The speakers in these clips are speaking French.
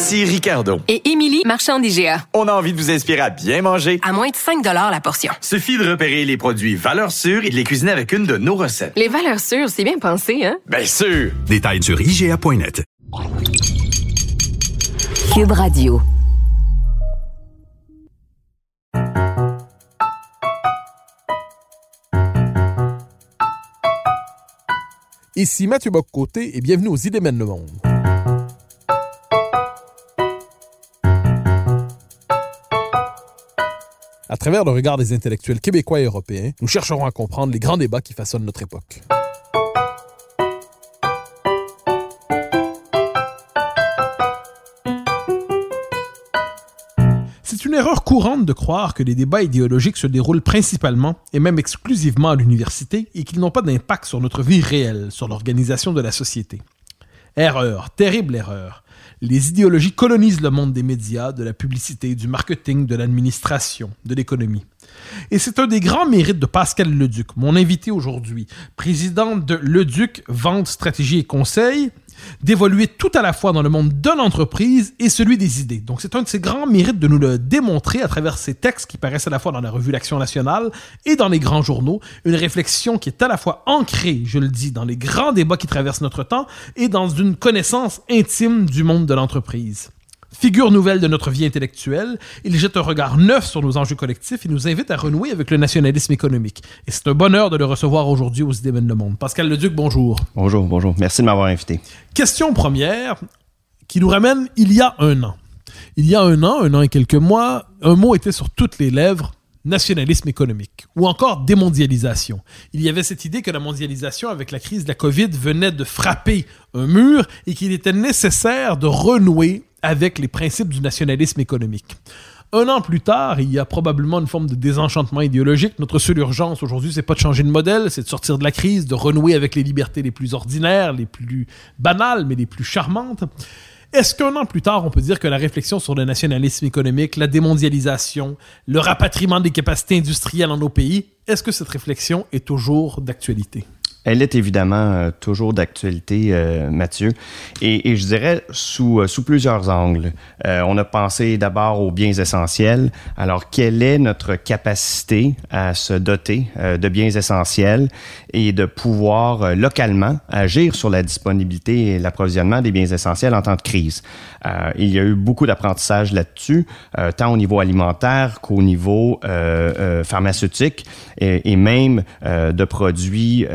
Ici Ricardo. Et Émilie, marchand d'IGA. On a envie de vous inspirer à bien manger. À moins de 5 la portion. Suffit de repérer les produits valeurs sûres et de les cuisiner avec une de nos recettes. Les valeurs sûres, c'est bien pensé, hein? Bien sûr! Détails sur IGA.net. Cube Radio. Ici Mathieu Boccoté et bienvenue aux Idées mènent le monde. À travers le regard des intellectuels québécois et européens, nous chercherons à comprendre les grands débats qui façonnent notre époque. C'est une erreur courante de croire que les débats idéologiques se déroulent principalement et même exclusivement à l'université et qu'ils n'ont pas d'impact sur notre vie réelle, sur l'organisation de la société. Erreur, terrible erreur. Les idéologies colonisent le monde des médias, de la publicité, du marketing, de l'administration, de l'économie. Et c'est un des grands mérites de Pascal Leduc, mon invité aujourd'hui, président de Leduc Vente, Stratégie et Conseil, d'évoluer tout à la fois dans le monde de l'entreprise et celui des idées. Donc c'est un de ses grands mérites de nous le démontrer à travers ces textes qui paraissent à la fois dans la revue L'Action nationale et dans les grands journaux, une réflexion qui est à la fois ancrée, je le dis, dans les grands débats qui traversent notre temps et dans une connaissance intime du monde de l'entreprise. Figure nouvelle de notre vie intellectuelle, il jette un regard neuf sur nos enjeux collectifs et nous invite à renouer avec le nationalisme économique. Et c'est un bonheur de le recevoir aujourd'hui aux Idées le Monde. Pascal Leduc, bonjour. Bonjour, bonjour. Merci de m'avoir invité. Question première qui nous ramène il y a un an. Il y a un an, un an et quelques mois, un mot était sur toutes les lèvres, nationalisme économique ou encore démondialisation. Il y avait cette idée que la mondialisation avec la crise de la Covid venait de frapper un mur et qu'il était nécessaire de renouer avec les principes du nationalisme économique. Un an plus tard, il y a probablement une forme de désenchantement idéologique. Notre seule urgence aujourd'hui, c'est pas de changer de modèle, c'est de sortir de la crise, de renouer avec les libertés les plus ordinaires, les plus banales, mais les plus charmantes. Est-ce qu'un an plus tard, on peut dire que la réflexion sur le nationalisme économique, la démondialisation, le rapatriement des capacités industrielles en nos pays, est-ce que cette réflexion est toujours d'actualité? Elle est évidemment euh, toujours d'actualité, euh, Mathieu, et, je dirais sous, euh, plusieurs angles. on a pensé d'abord aux biens essentiels. Alors, quelle est notre capacité à se doter de biens essentiels et de pouvoir localement agir sur la disponibilité et l'approvisionnement des biens essentiels en temps de crise? il y a eu beaucoup d'apprentissage là-dessus, tant au niveau alimentaire qu'au niveau pharmaceutique et même de produits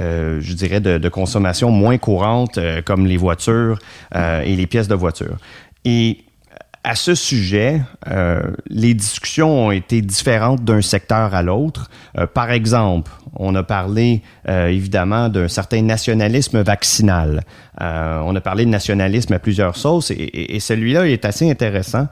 je dirais, de, consommation moins courante, euh, comme les voitures euh, et les pièces de voiture. Et à ce sujet, euh, les discussions ont été différentes d'un secteur à l'autre. par exemple, on a parlé évidemment d'un certain nationalisme vaccinal. on a parlé de nationalisme à plusieurs sauces et, et celui-là est assez intéressant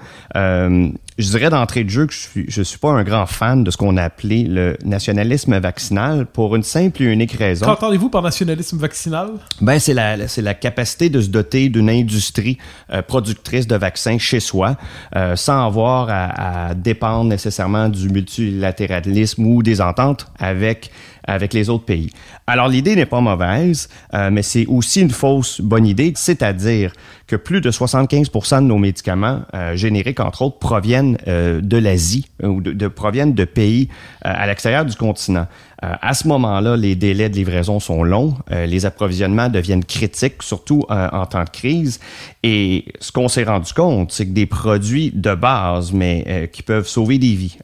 je dirais d'entrée de jeu que je suis, je suis pas un grand fan de ce qu'on a appelé le nationalisme vaccinal pour une simple et unique raison. Qu'entendez-vous par nationalisme vaccinal? Ben, c'est la, c'est la capacité de se doter d'une industrie euh, productrice de vaccins chez soi, euh, sans avoir à, à, dépendre nécessairement du multilatéralisme ou des ententes avec avec les autres pays. Alors l'idée n'est pas mauvaise, euh, mais c'est aussi une fausse bonne idée, c'est-à-dire que plus de 75 de nos médicaments euh, génériques, entre autres, proviennent euh, de l'Asie ou de, proviennent de pays à l'extérieur du continent. à ce moment-là, les délais de livraison sont longs, les approvisionnements deviennent critiques, surtout en temps de crise. Et ce qu'on s'est rendu compte, c'est que des produits de base, mais qui peuvent sauver des vies,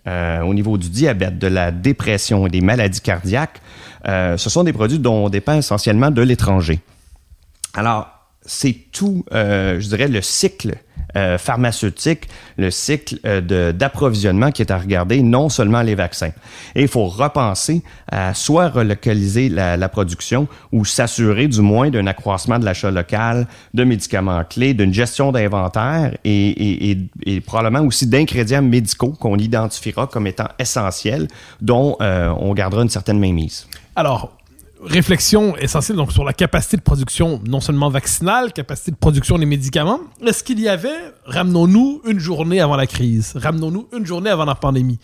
au niveau du diabète, de la dépression et des maladies cardiaques, euh, ce sont des produits dont on dépend essentiellement de l'étranger. Alors, c'est tout, euh, je dirais, le cycle euh, pharmaceutique, le cycle euh, d'approvisionnement qui est à regarder, non seulement les vaccins. Et il faut repenser à soit relocaliser la, la production ou s'assurer du moins d'un accroissement de l'achat local de médicaments clés, d'une gestion d'inventaire et, et, et, et, probablement aussi d'ingrédients médicaux qu'on identifiera comme étant essentiels, dont euh, on gardera une certaine mainmise. Alors, réflexion essentielle donc sur la capacité de production non seulement vaccinale, capacité de production des médicaments. Est-ce qu'il y avait, ramenons-nous une journée avant la crise, ramenons-nous une journée avant la pandémie,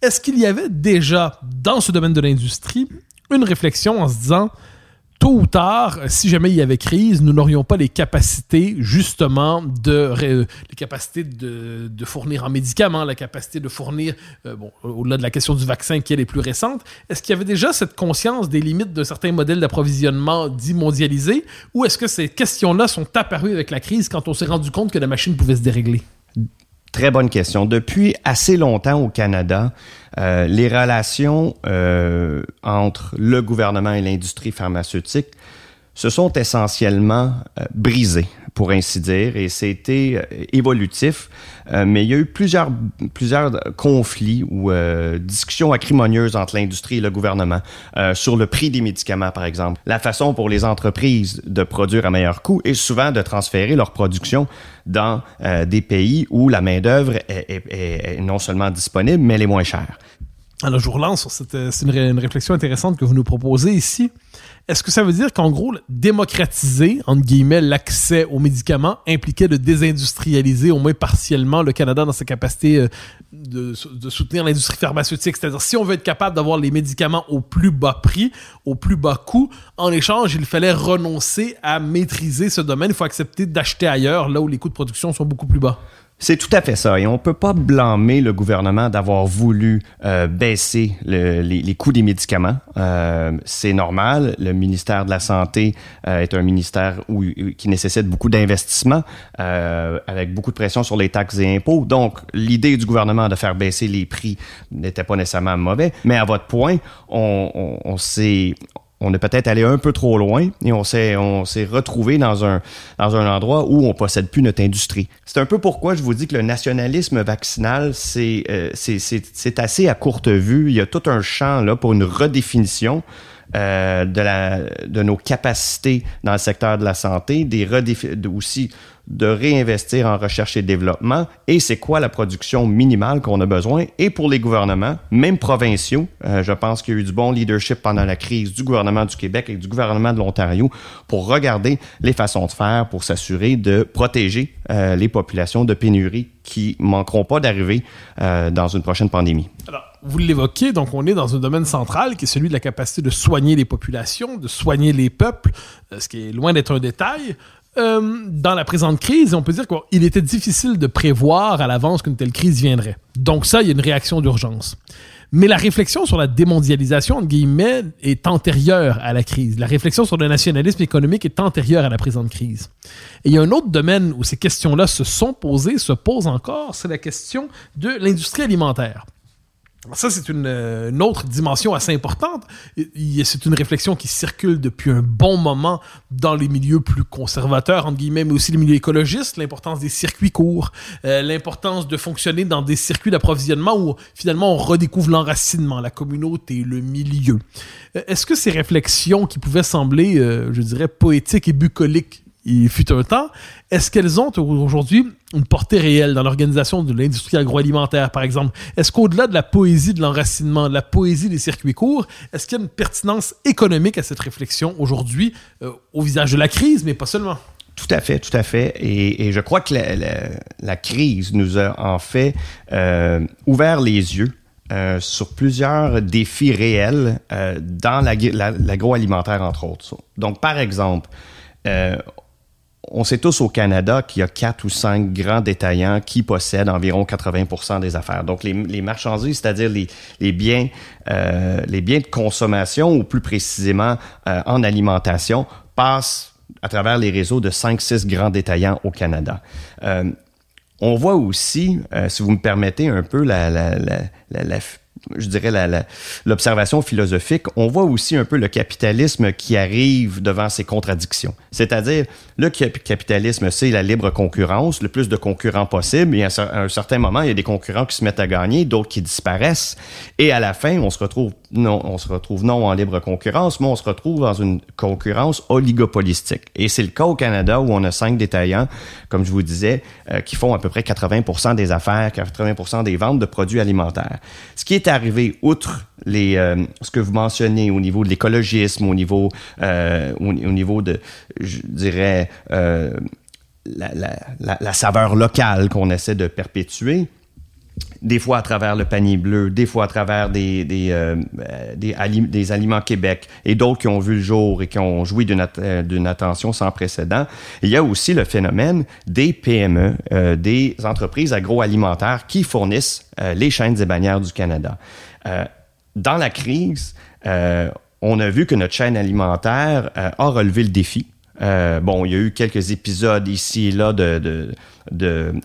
est-ce qu'il y avait déjà dans ce domaine de l'industrie une réflexion en se disant tôt ou tard, si jamais il y avait crise, nous n'aurions pas les capacités justement de les capacités de, fournir en médicaments, la capacité de fournir, euh, bon, au-delà de la question du vaccin qui est les plus récentes, est-ce qu'il y avait déjà cette conscience des limites de certains modèles d'approvisionnement dits mondialisés, ou est-ce que ces questions-là sont apparues avec la crise quand on s'est rendu compte que la machine pouvait se dérégler? Très bonne question. Depuis assez longtemps au Canada, euh, les relations euh, entre le gouvernement et l'industrie pharmaceutique se sont essentiellement euh, brisées pour ainsi dire, et c'était évolutif. Euh, mais il y a eu plusieurs, conflits ou euh, discussions acrimonieuses entre l'industrie et le gouvernement euh, sur le prix des médicaments, par exemple. La façon pour les entreprises de produire à meilleur coût est souvent de transférer leur production dans des pays où la main-d'œuvre est, non seulement disponible, mais elle est moins chère. Alors, je vous relance sur cette. C'est une réflexion intéressante que vous nous proposez ici. Est-ce que ça veut dire qu'en gros, démocratiser, entre guillemets, l'accès aux médicaments impliquait de désindustrialiser au moins partiellement le Canada dans sa capacité euh, de, de soutenir l'industrie pharmaceutique? C'est-à-dire, si on veut être capable d'avoir les médicaments au plus bas prix, au plus bas coût, en échange, il fallait renoncer à maîtriser ce domaine. Il faut accepter d'acheter ailleurs, là où les coûts de production sont beaucoup plus bas. C'est tout à fait ça. Et on peut pas blâmer le gouvernement d'avoir voulu euh, baisser le, les, coûts des médicaments. Euh, c'est normal. Le ministère de la Santé euh, est un ministère qui nécessite beaucoup d'investissement, euh, avec beaucoup de pression sur les taxes et impôts. Donc, l'idée du gouvernement de faire baisser les prix n'était pas nécessairement mauvais. Mais à votre point, on, on, on est peut-être allé un peu trop loin et on s'est on s'est retrouvé dans un dans un endroit où on possède plus notre industrie. C'est un peu pourquoi je vous dis que le nationalisme vaccinal c'est euh, c'est assez à courte vue, il y a tout un champ là pour une redéfinition euh, de la de nos capacités dans le secteur de la santé, des aussi de réinvestir en recherche et développement et c'est quoi la production minimale qu'on a besoin et pour les gouvernements, même provinciaux, euh, je pense qu'il y a eu du bon leadership pendant la crise du gouvernement du Québec et du gouvernement de l'Ontario pour regarder les façons de faire pour s'assurer de protéger euh, les populations de pénurie qui manqueront pas d'arriver euh, dans une prochaine pandémie. Alors, vous l'évoquez, donc on est dans un domaine central qui est celui de la capacité de soigner les populations, de soigner les peuples, ce qui est loin d'être un détail. Euh, dans la présente crise, on peut dire qu'il était difficile de prévoir à l'avance qu'une telle crise viendrait. Donc ça, il y a une réaction d'urgence. Mais la réflexion sur la démondialisation, entre guillemets, est antérieure à la crise. La réflexion sur le nationalisme économique est antérieure à la présente crise. Et il y a un autre domaine où ces questions-là se sont posées, se posent encore, c'est la question de l'industrie alimentaire. Ça, c'est une, une, autre dimension assez importante. C'est une réflexion qui circule depuis un bon moment dans les milieux plus conservateurs, entre guillemets, mais aussi les milieux écologistes, l'importance des circuits courts, euh, l'importance de fonctionner dans des circuits d'approvisionnement où finalement on redécouvre l'enracinement, la communauté, le milieu. Est-ce que ces réflexions qui pouvaient sembler, euh, je dirais, poétiques et bucoliques il fut un temps, est-ce qu'elles ont aujourd'hui une portée réelle dans l'organisation de l'industrie agroalimentaire, par exemple? Est-ce qu'au-delà de la poésie de l'enracinement, de la poésie des circuits courts, est-ce qu'il y a une pertinence économique à cette réflexion aujourd'hui, euh, au visage de la crise, mais pas seulement? Tout à fait, tout à fait. Et, je crois que la, crise nous a en fait euh, ouvert les yeux euh, sur plusieurs défis réels dans l'agroalimentaire, entre autres. Donc, par exemple, on sait tous au Canada qu'il y a quatre ou cinq grands détaillants qui possèdent environ 80% des affaires. Donc, les, les marchandises, c'est-à-dire les, les, biens, euh, les biens de consommation, ou plus précisément euh, en alimentation, passent à travers les réseaux de 5-6 grands détaillants au Canada. Euh, on voit aussi, euh, si vous me permettez un peu, la, la, la, la je dirais, l'observation philosophique, on voit aussi un peu le capitalisme qui arrive devant ces contradictions. C'est-à-dire, le capitalisme, c'est la libre concurrence, le plus de concurrents possible, et à un certain moment, il y a des concurrents qui se mettent à gagner, d'autres qui disparaissent, et à la fin, on se retrouve non, on se retrouve non en libre concurrence, mais on se retrouve dans une concurrence oligopolistique. Et c'est le cas au Canada où on a cinq détaillants, comme je vous disais, euh, qui font à peu près 80% des affaires, 80% des ventes de produits alimentaires. Ce qui est arrivé, outre les, euh, ce que vous mentionnez au niveau de l'écologisme, au niveau, euh, au, niveau de, je dirais, la, la, la saveur locale qu'on essaie de perpétuer, des fois à travers le panier bleu, des fois à travers des, des, euh, des, aliments Québec et d'autres qui ont vu le jour et qui ont joui d'une euh, attention sans précédent. Il y a aussi le phénomène des PME, euh, des entreprises agroalimentaires qui fournissent les chaînes et bannières du Canada. dans la crise, on a vu que notre chaîne alimentaire a relevé le défi. Bon, il y a eu quelques épisodes ici et là de,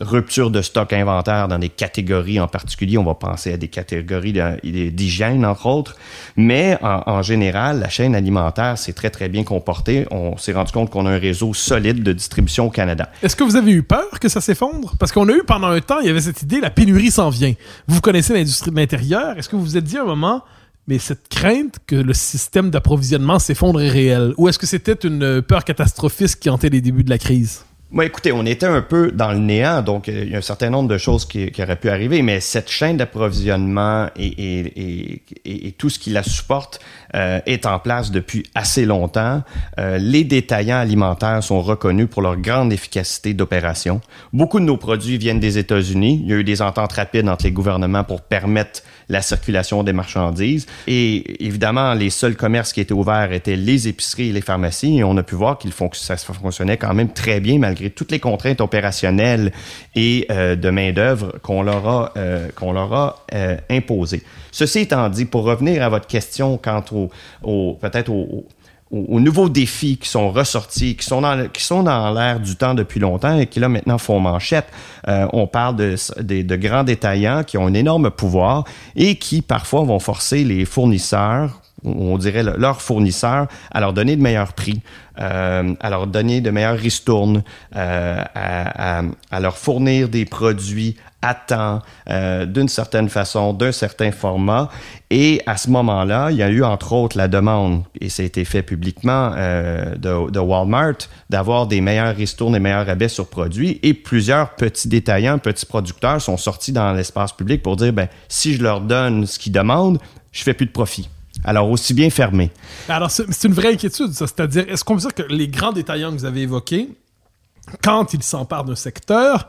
rupture de stock inventaire dans des catégories en particulier. On va penser à des catégories d'hygiène, entre autres. Mais en, général, la chaîne alimentaire s'est très, très bien comportée. On s'est rendu compte qu'on a un réseau solide de distribution au Canada. Est-ce que vous avez eu peur que ça s'effondre? Parce qu'on a eu pendant un temps, il y avait cette idée, la pénurie s'en vient. Vous connaissez l'industrie de l'intérieur. Est-ce que vous vous êtes dit à un moment, mais cette crainte que le système d'approvisionnement s'effondre est réelle? Ou est-ce que c'était une peur catastrophiste qui hantait les débuts de la crise? Moi, écoutez, on était un peu dans le néant, donc euh, il y a un certain nombre de choses qui, auraient pu arriver, mais cette chaîne d'approvisionnement et, tout ce qui la supporte euh, est en place depuis assez longtemps. Euh, les détaillants alimentaires sont reconnus pour leur grande efficacité d'opération. Beaucoup de nos produits viennent des États-Unis. Il y a eu des ententes rapides entre les gouvernements pour permettre la circulation des marchandises. Et évidemment, les seuls commerces qui étaient ouverts étaient les épiceries et les pharmacies. Et on a pu voir qu'il ça fonctionnait quand même très bien malgré toutes les contraintes opérationnelles et euh, de main-d'œuvre qu'on leur a, euh, qu'on leur a euh, imposées. Ceci étant dit, pour revenir à votre question quant au peut-être au, aux, nouveaux défis qui sont ressortis, qui sont dans, qui sont dans l'air du temps depuis longtemps et qui là maintenant font manchette. Euh, on parle de, de, grands détaillants qui ont un énorme pouvoir et qui parfois vont forcer les fournisseurs on dirait leurs fournisseurs, à leur donner de meilleurs prix, euh, à leur donner de meilleures ristournes, euh, à, à, à, leur fournir des produits à temps, euh, d'une certaine façon, d'un certain format. Et à ce moment-là, il y a eu entre autres la demande, et ça a été fait publiquement, euh, de, de, Walmart, d'avoir des meilleurs ristournes, des meilleurs rabais sur produits. Et plusieurs petits détaillants, petits producteurs sont sortis dans l'espace public pour dire, ben, si je leur donne ce qu'ils demandent, je fais plus de profit. Alors, aussi bien fermé. Alors, c'est une vraie inquiétude, ça. C'est-à-dire, est-ce qu'on peut dire que les grands détaillants que vous avez évoqués, quand ils s'emparent d'un secteur,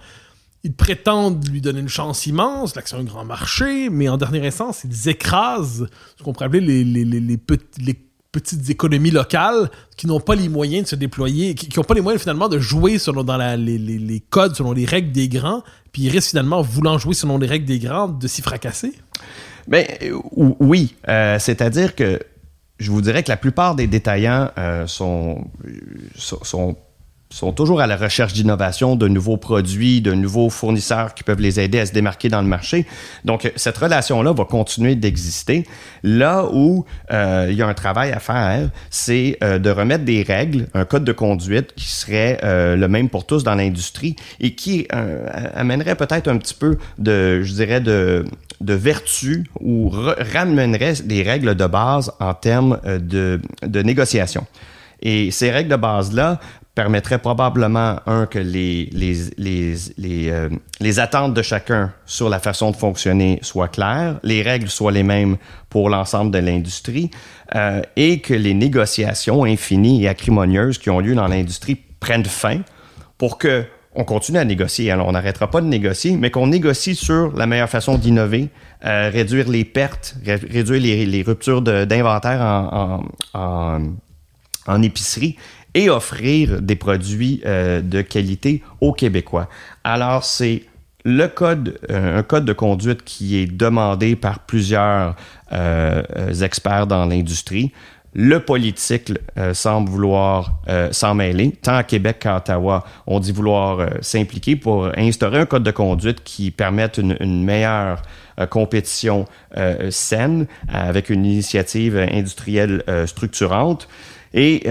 ils prétendent lui donner une chance immense, l'action un grand marché, mais en dernière instance, ils écrasent ce qu'on pourrait appeler les, petites économies locales qui n'ont pas les moyens de se déployer, qui n'ont pas les moyens finalement de jouer selon dans les, les, codes, selon les règles des grands, puis ils risquent finalement, voulant jouer selon les règles des grands, de s'y fracasser? Ben oui, euh, c'est-à-dire que je vous dirais que la plupart des détaillants euh, sont, sont sont toujours à la recherche d'innovation, de nouveaux produits, de nouveaux fournisseurs qui peuvent les aider à se démarquer dans le marché. Donc, cette relation-là va continuer d'exister. Là où euh, il y a un travail à faire, c'est euh, de remettre des règles, un code de conduite qui serait euh, le même pour tous dans l'industrie et qui amènerait peut-être un petit peu de, je dirais, de, vertu ou ramènerait des règles de base en termes de, de négociation. Et ces règles de base-là permettrait probablement, un, que les, les, les, les, euh, les, attentes de chacun sur la façon de fonctionner soient claires, les règles soient les mêmes pour l'ensemble de l'industrie, euh, et que les négociations infinies et acrimonieuses qui ont lieu dans l'industrie prennent fin pour que on continue à négocier. Alors, on n'arrêtera pas de négocier, mais qu'on négocie sur la meilleure façon d'innover, euh, réduire les pertes, réduire les, les ruptures d'inventaire en, en, en, en épicerie et offrir des produits euh, de qualité aux Québécois. Alors, c'est le code, euh, un code de conduite qui est demandé par plusieurs euh, experts dans l'industrie. le politique semble vouloir s'en mêler. Tant à Québec qu'à Ottawa, on dit vouloir s'impliquer pour instaurer un code de conduite qui permette une meilleure compétition saine avec une initiative industrielle structurante. Et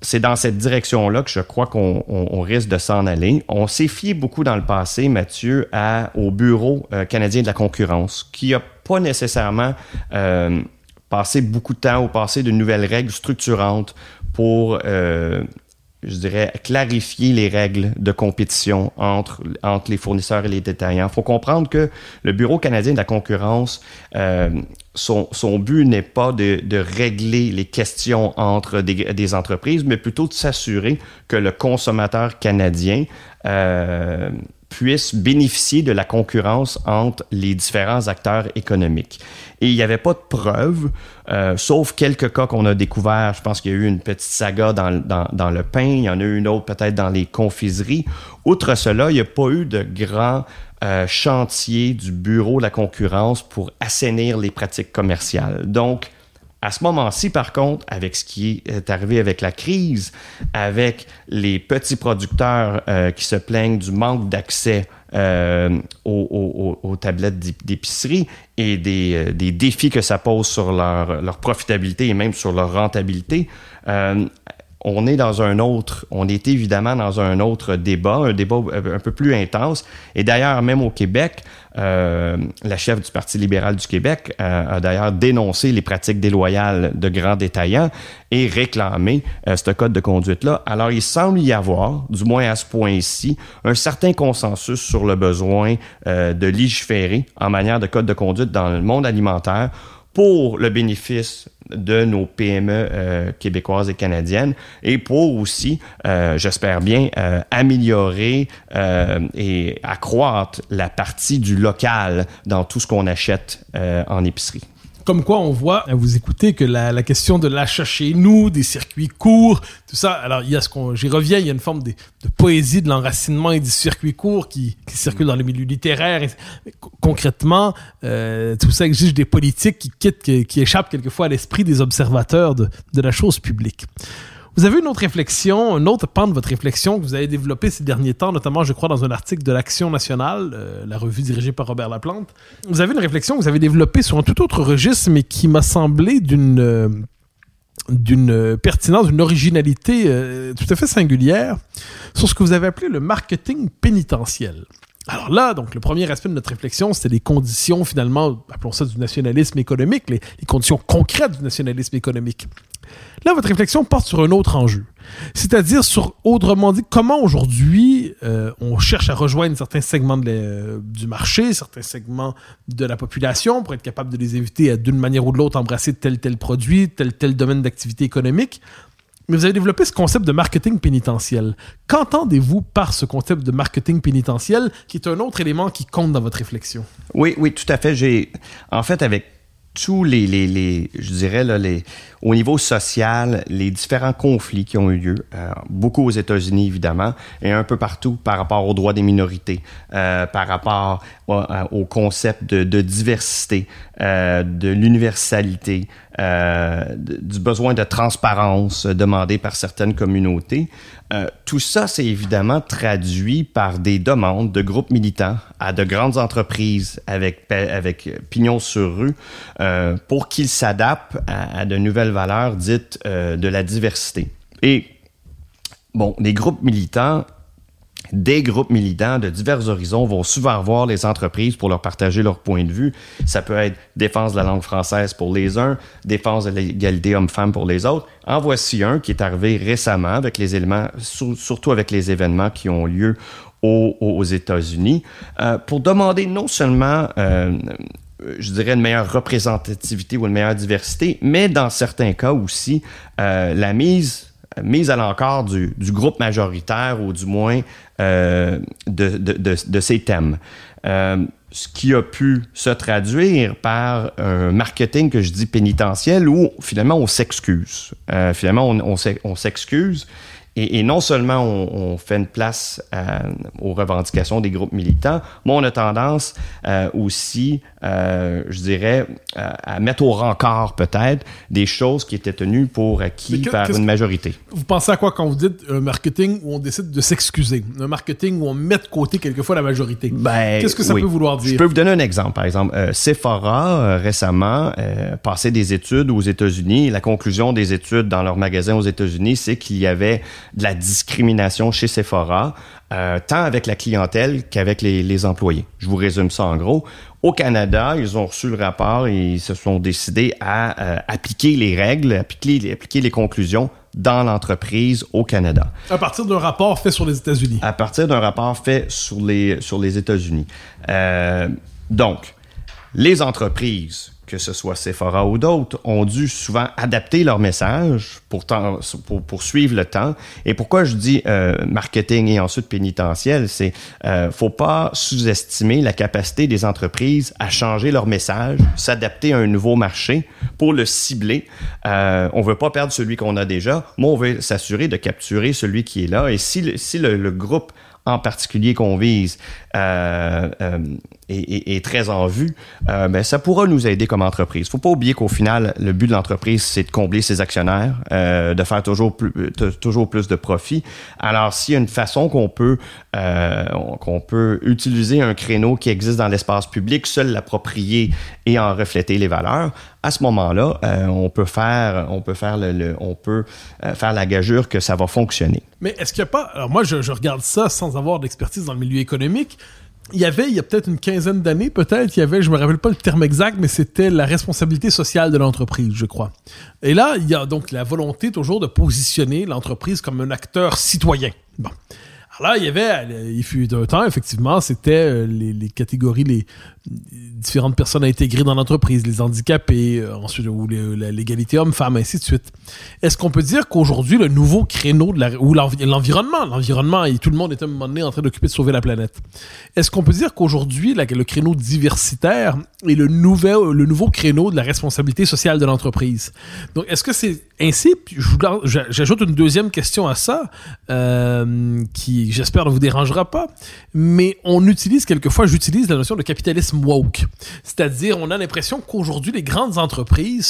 c'est dans cette direction-là que je crois qu'on on, on risque de s'en aller. On s'est fié beaucoup dans le passé, Mathieu, à, au Bureau canadien de la concurrence, qui a pas nécessairement passer beaucoup de temps ou passer de nouvelles règles structurantes pour, euh, je dirais, clarifier les règles de compétition entre, entre les fournisseurs et les détaillants. Il faut comprendre que le Bureau canadien de la concurrence, euh, son, son, but n'est pas de, de, régler les questions entre des, des entreprises, mais plutôt de s'assurer que le consommateur canadien euh, puisse bénéficier de la concurrence entre les différents acteurs économiques. Et il n'y avait pas de preuves, euh, sauf quelques cas qu'on a découverts. Je pense qu'il y a eu une petite saga dans, dans, dans, le pain, il y en a eu une autre peut-être dans les confiseries. Outre cela, il n'y a pas eu de grands euh, chantiers du Bureau de la concurrence pour assainir les pratiques commerciales. Donc, à ce moment-ci, par contre, avec ce qui est arrivé avec la crise, avec les petits producteurs euh, qui se plaignent du manque d'accès euh, aux, tablettes d'épicerie et des, euh, des, défis que ça pose sur leur, profitabilité et même sur leur rentabilité, on est dans un autre, on est évidemment dans un autre débat, un débat un peu plus intense. Et d'ailleurs, même au Québec, euh, la chef du Parti libéral du Québec euh, a d'ailleurs dénoncé les pratiques déloyales de grands détaillants et réclamé euh, ce code de conduite-là. Alors, il semble y avoir, du moins à ce point-ci, un certain consensus sur le besoin euh, de légiférer en manière de code de conduite dans le monde alimentaire pour le bénéfice de nos PME euh, québécoises et canadiennes et pour aussi, euh, j'espère bien, euh, améliorer et accroître la partie du local dans tout ce qu'on achète en épicerie. Comme quoi, on voit, vous écouter, que la, question de l'achat chez nous, des circuits courts, tout ça, alors il y a ce qu'on, j'y reviens, il y a une forme de, poésie de l'enracinement et du circuit court qui, qui circule dans le milieu littéraire. Concrètement, euh, tout ça exige des politiques qui quittent, qui, qui échappent quelquefois à l'esprit des observateurs de, de la chose publique. Vous avez une autre réflexion, un autre pan de votre réflexion que vous avez développé ces derniers temps, notamment, je crois, dans un article de l'Action nationale, euh, la revue dirigée par Robert Laplante. Vous avez une réflexion que vous avez développée sur un tout autre registre, mais qui m'a semblé d'une euh, d'une pertinence, d'une originalité euh, tout à fait singulière sur ce que vous avez appelé le marketing pénitentiel. Alors là, donc le premier aspect de notre réflexion, c'était les conditions finalement, appelons ça du nationalisme économique, les conditions concrètes du nationalisme économique. Là, votre réflexion porte sur un autre enjeu, c'est-à-dire sur, autrement dit, comment aujourd'hui euh, on cherche à rejoindre certains segments les, du marché, certains segments de la population pour être capable de les éviter à d'une manière ou de l'autre embrasser tel tel produit, tel tel domaine d'activité économique. Mais vous avez développé ce concept de marketing pénitentiel. Qu'entendez-vous par ce concept de marketing pénitentiel, qui est un autre élément qui compte dans votre réflexion? Oui, oui, tout à fait. J'ai, en fait, avec tous les, les, les, je dirais là, les, au niveau social, les différents conflits qui ont eu lieu, euh, beaucoup aux États-Unis évidemment, et un peu partout par rapport aux droits des minorités, euh, par rapport au, au concept de, de diversité, euh, de l'universalité, euh, du besoin de transparence demandé par certaines communautés. Euh, tout ça, c'est évidemment traduit par des demandes de groupes militants à de grandes entreprises avec, avec pignon sur rue euh, pour qu'ils s'adaptent à, de nouvelles valeurs dites euh, de la diversité. Et, bon, les groupes militants des groupes militants de divers horizons vont souvent voir les entreprises pour leur partager leur point de vue. Ça peut être défense de la langue française pour les uns, défense de l'égalité homme-femme pour les autres. En voici un qui est arrivé récemment avec les éléments, surtout avec les événements qui ont lieu aux, États-Unis, euh, pour demander non seulement euh, je dirais, une meilleure représentativité ou une meilleure diversité, mais dans certains cas aussi, euh, la mise mise à l'encore du, du, groupe majoritaire ou du moins euh, de, de, de, de, ces thèmes. Euh, ce qui a pu se traduire par un marketing que je dis pénitentiel où finalement on s'excuse. Euh, finalement on, on s'excuse Et, et non seulement on, on, fait une place à, aux revendications des groupes militants, mais on a tendance euh, aussi, euh, je dirais, à, à mettre au rencard peut-être des choses qui étaient tenues pour acquis que, par une majorité. Vous pensez à quoi quand vous dites un marketing où on décide de s'excuser? Un marketing où on met de côté quelquefois la majorité? Ben, Qu'est-ce que ça oui. peut vouloir dire? Je peux vous donner un exemple. Par exemple, euh, Sephora, euh, récemment, euh, passait des études aux États-Unis. La conclusion des études dans leur magasin aux États-Unis, c'est qu'il y avait de la discrimination chez Sephora, euh, tant avec la clientèle qu'avec les, les, employés. Je vous résume ça en gros. Au Canada, ils ont reçu le rapport et ils se sont décidés à euh, appliquer les règles, appliquer, appliquer les conclusions dans l'entreprise au Canada. À partir d'un rapport fait sur les États-Unis. À partir d'un rapport fait sur les, sur les États-Unis. Euh, donc, les entreprises que ce soit Sephora ou d'autres, ont dû souvent adapter leur message pour, temps, pour, pour, suivre le temps. Et pourquoi je dis euh, marketing et ensuite pénitentiel, c'est euh, faut pas sous-estimer la capacité des entreprises à changer leur message, s'adapter à un nouveau marché pour le cibler. Euh, on veut pas perdre celui qu'on a déjà, mais on veut s'assurer de capturer celui qui est là. Et si le, si le, le groupe en particulier qu'on vise euh, euh, est, très en vue, euh, ben, ça pourra nous aider comme entreprise. faut pas oublier qu'au final, le but de l'entreprise, c'est de combler ses actionnaires, de faire toujours plus, toujours plus de profit. Alors, s'il y a une façon qu'on peut, qu'on peut utiliser un créneau qui existe dans l'espace public, seul l'approprier et en refléter les valeurs, à ce moment-là, on peut faire, on peut faire le, on peut faire la gageure que ça va fonctionner. Mais est-ce qu'il n'y a pas, alors moi je regarde ça sans avoir d'expertise dans le milieu économique, il y avait, il y a peut-être une quinzaine d'années, peut-être, il y avait, je me rappelle pas le terme exact, mais c'était la responsabilité sociale de l'entreprise, je crois. Et là, il y a donc la volonté toujours de positionner l'entreprise comme un acteur citoyen. Bon. Alors il y avait, il fut un temps, effectivement, c'était les, les, catégories, les différentes personnes à intégrer dans l'entreprise, les handicapés, euh, ensuite, ou l'égalité homme-femme, ainsi de suite. Est-ce qu'on peut dire qu'aujourd'hui, le nouveau créneau de la, ou l'environnement, l'environnement, et tout le monde est à un moment donné en train d'occuper de sauver la planète. Est-ce qu'on peut dire qu'aujourd'hui, le créneau diversitaire est le, nouvel, le nouveau créneau de la responsabilité sociale de l'entreprise? Donc, est-ce que c'est ainsi? J'ajoute une deuxième question à ça, euh, qui, j'espère, ne vous dérangera pas, mais on utilise quelquefois, j'utilise la notion de capitalisme woke. C'est-à-dire, on a l'impression qu'aujourd'hui, les grandes entreprises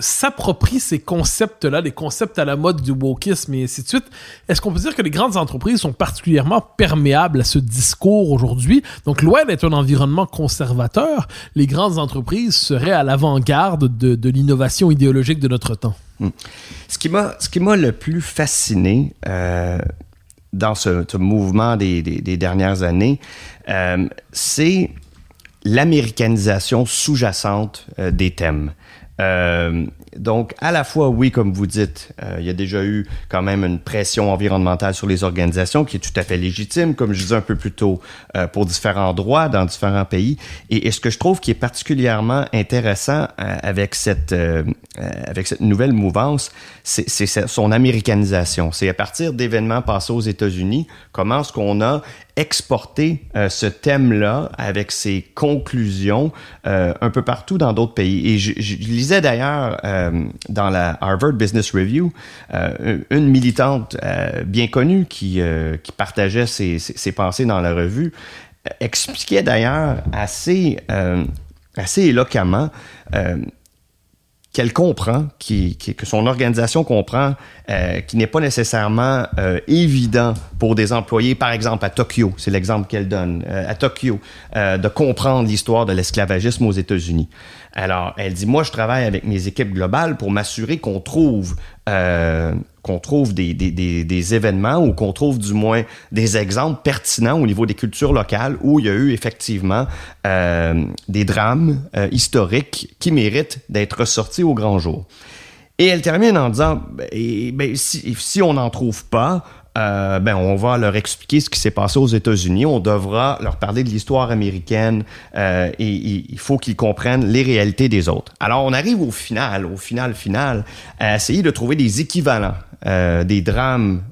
s'approprient ces concepts-là, les concepts à la mode du wokisme et ainsi de suite. Est-ce qu'on peut dire que les grandes entreprises sont particulièrement perméables à ce discours aujourd'hui? Donc, loin d'être un environnement conservateur, les grandes entreprises seraient à l'avant-garde de, l'innovation idéologique de notre temps. Hmm. Ce qui m'a le plus fasciné euh, dans ce, mouvement des, dernières années, euh, c'est l'américanisation sous-jacente euh, des thèmes. Donc, à la fois, oui, comme vous dites, euh, il y a déjà eu quand même une pression environnementale sur les organisations qui est tout à fait légitime, comme je disais un peu plus tôt, euh, pour différents droits dans différents pays. Et, ce que je trouve qui est particulièrement intéressant euh, avec cette avec cette nouvelle mouvance, c'est son américanisation. C'est à partir d'événements passés aux États-Unis, comment est-ce qu'on a exporté euh, ce thème-là avec ses conclusions euh, un peu partout dans d'autres pays. Et je, je lisais d'ailleurs euh, dans la Harvard Business Review une militante bien connue qui, qui partageait ses, ses, ses, pensées dans la revue, expliquait d'ailleurs assez, assez éloquemment qu'elle comprend, qui, qui, que son organisation comprend, euh, qui n'est pas nécessairement euh, évident pour des employés, par exemple à Tokyo, c'est l'exemple qu'elle donne, euh, à Tokyo, de comprendre l'histoire de l'esclavagisme aux États-Unis. Alors, elle dit, moi, je travaille avec mes équipes globales pour m'assurer qu'on trouve euh, qu'on trouve des, des, des, des, événements ou qu'on trouve du moins des exemples pertinents au niveau des cultures locales où il y a eu effectivement euh, des drames euh, historiques qui méritent d'être ressortis au grand jour. Et elle termine en disant, ben, ben, si, si on n'en trouve pas, euh, ben, on va leur expliquer ce qui s'est passé aux États-Unis. On devra leur parler de l'histoire américaine euh, et, il faut qu'ils comprennent les réalités des autres. Alors, on arrive au final, au final final, à essayer de trouver des équivalents, euh, des drames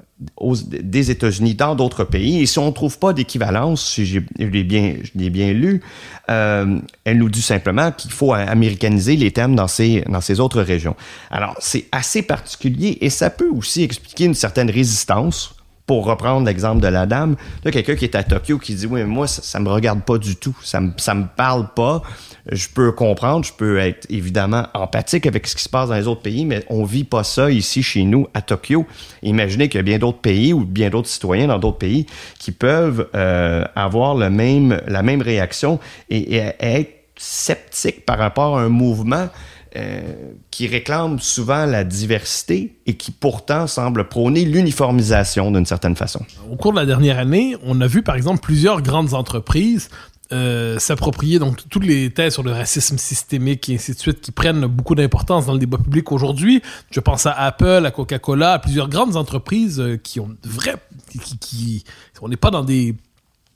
des États-Unis dans d'autres pays. Et si on ne trouve pas d'équivalence, si je l'ai bien, lu, elle nous dit simplement qu'il faut américaniser les thèmes dans ces autres régions. Alors, c'est assez particulier et ça peut aussi expliquer une certaine résistance. Pour reprendre l'exemple de la dame, là, quelqu'un qui est à Tokyo qui dit Oui, mais moi, ça, ça me regarde pas du tout, ça me, ça me parle pas. Je peux comprendre, je peux être évidemment empathique avec ce qui se passe dans les autres pays, mais on vit pas ça ici chez nous à Tokyo. Imaginez qu'il y a bien d'autres pays ou bien d'autres citoyens dans d'autres pays qui peuvent euh, avoir le même, la même réaction et, et être sceptiques par rapport à un mouvement euh, qui réclame souvent la diversité et qui pourtant semble prôner l'uniformisation d'une certaine façon. Au cours de la dernière année, on a vu par exemple plusieurs grandes entreprises euh, s'approprier donc toutes les thèses sur le racisme systémique et ainsi de suite qui prennent beaucoup d'importance dans le débat public aujourd'hui. Je pense à Apple, à Coca-Cola, à plusieurs grandes entreprises euh, qui ont de vrais qui on n'est pas dans des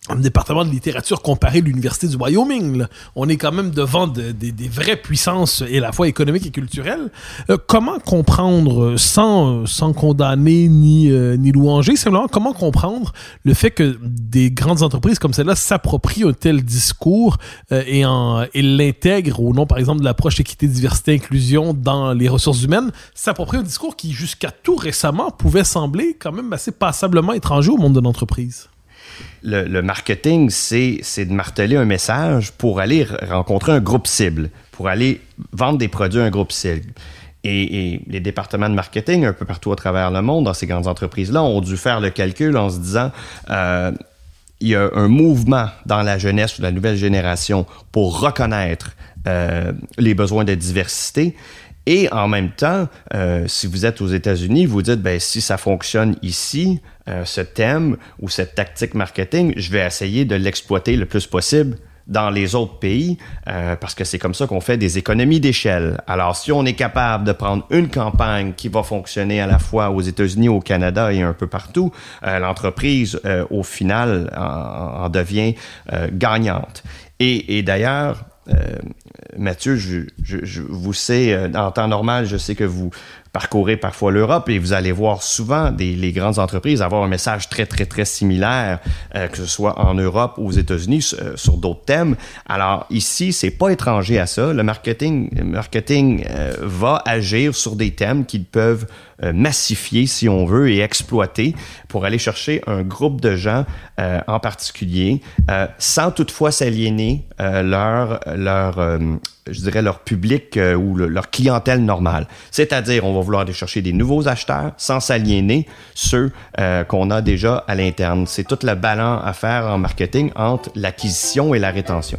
un département de littérature comparé à l'université du Wyoming. là. On est quand même devant de- de- des vraies puissances et à la fois économiques et culturelles. Euh, comment comprendre, euh, sans, euh, sans condamner ni, euh, ni louanger, simplement comment comprendre le fait que des grandes entreprises comme celle-là s'approprient un tel discours euh, et, et l'intègrent au nom, par exemple, de l'approche équité, diversité, inclusion dans les ressources humaines, s'approprient un discours qui, jusqu'à tout récemment, pouvait sembler quand même assez passablement étranger au monde de l'entreprise? Le, marketing, c'est de marteler un message pour aller rencontrer un groupe cible, pour aller vendre des produits à un groupe cible. Et, et les départements de marketing, un peu partout à travers le monde, dans ces grandes entreprises-là, ont dû faire le calcul en se disant, euh, il y a un mouvement dans la jeunesse ou la nouvelle génération pour reconnaître euh, les besoins de diversité. Et en même temps, euh, si vous êtes aux États-Unis, vous dites, ben, si ça fonctionne ici, euh, ce thème ou cette tactique marketing, je vais essayer de l'exploiter le plus possible dans les autres pays, euh, parce que c'est comme ça qu'on fait des économies d'échelle. Alors, si on est capable de prendre une campagne qui va fonctionner à la fois aux États-Unis, au Canada et un peu partout, euh, l'entreprise, euh, au final, en, en devient euh, gagnante. Et, et d'ailleurs, euh, Mathieu, je, je, je vous sais, euh, en temps normal, je sais que vous parcourez parfois l'Europe et vous allez voir souvent des, les grandes entreprises avoir un message très, très, très similaire, euh, que ce soit en Europe ou aux États-Unis, euh, sur d'autres thèmes. Alors ici, c'est pas étranger à ça. Le marketing, le marketing euh, va agir sur des thèmes qu'ils peuvent euh, massifier, si on veut, et exploiter pour aller chercher un groupe de gens en particulier, sans toutefois s'aliéner leur, leur je dirais, leur public euh, ou le- leur clientèle normale. C'est-à-dire, on va vouloir aller chercher des nouveaux acheteurs sans s'aliéner ceux euh, qu'on a déjà à l'interne. C'est tout le ballon à faire en marketing entre l'acquisition et la rétention.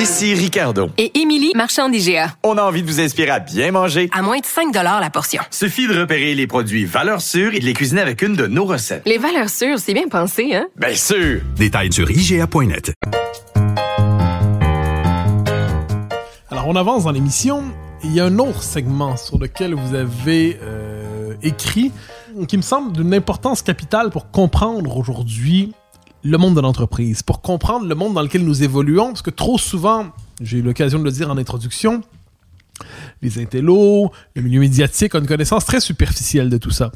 Ici Ricardo. Et Émilie, marchand d'IGA. On a envie de vous inspirer à bien manger. À moins de 5 la portion. Suffit de repérer les produits valeurs sûres et de les cuisiner avec une de nos recettes. Les valeurs sûres, c'est bien pensé, hein? Bien sûr! Détails sur IGA.net. Alors, on avance dans l'émission. Il y a un autre segment sur lequel vous avez euh, écrit qui me semble d'une importance capitale pour comprendre aujourd'hui le monde de l'entreprise, pour comprendre le monde dans lequel nous évoluons, parce que trop souvent, j'ai eu l'occasion de le dire en introduction, les intellos, le milieu médiatique ont une connaissance très superficielle de tout ça.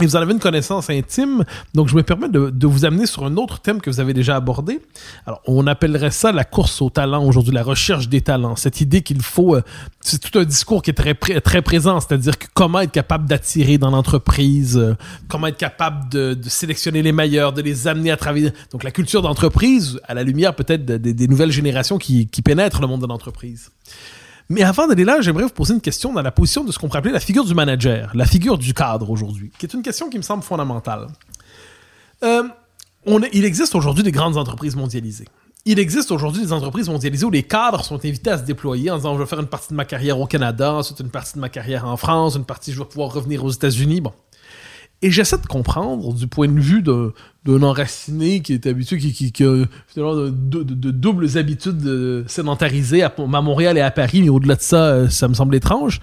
Et vous en avez une connaissance intime, donc je me permets de, vous amener sur un autre thème que vous avez déjà abordé. Alors, on appellerait ça la course au talent aujourd'hui, la recherche des talents. Cette idée qu'il faut, euh, c'est tout un discours qui est très, très présent, c'est-à-dire que comment être capable d'attirer dans l'entreprise, euh, comment être capable de, sélectionner les meilleurs, de les amener à travailler. Donc, la culture d'entreprise, à la lumière peut-être de- de- des nouvelles générations qui pénètrent le monde de l'entreprise. Mais avant d'aller là, j'aimerais vous poser une question dans la position de ce qu'on pourrait appeler la figure du manager, la figure du cadre aujourd'hui, qui est une question qui me semble fondamentale. Euh, il existe aujourd'hui des grandes entreprises mondialisées. Il existe aujourd'hui des entreprises mondialisées où les cadres sont invités à se déployer en disant je vais faire une partie de ma carrière au Canada, ensuite une partie de ma carrière en France, une partie je vais pouvoir revenir aux États-Unis. Bon. Et j'essaie de comprendre du point de vue d'un enraciné qui est habitué, qui, qui, qui a finalement de, de- de- doubles habitudes sédentarisées à, à Montréal et à Paris, mais au-delà de ça, euh, ça me semble étrange.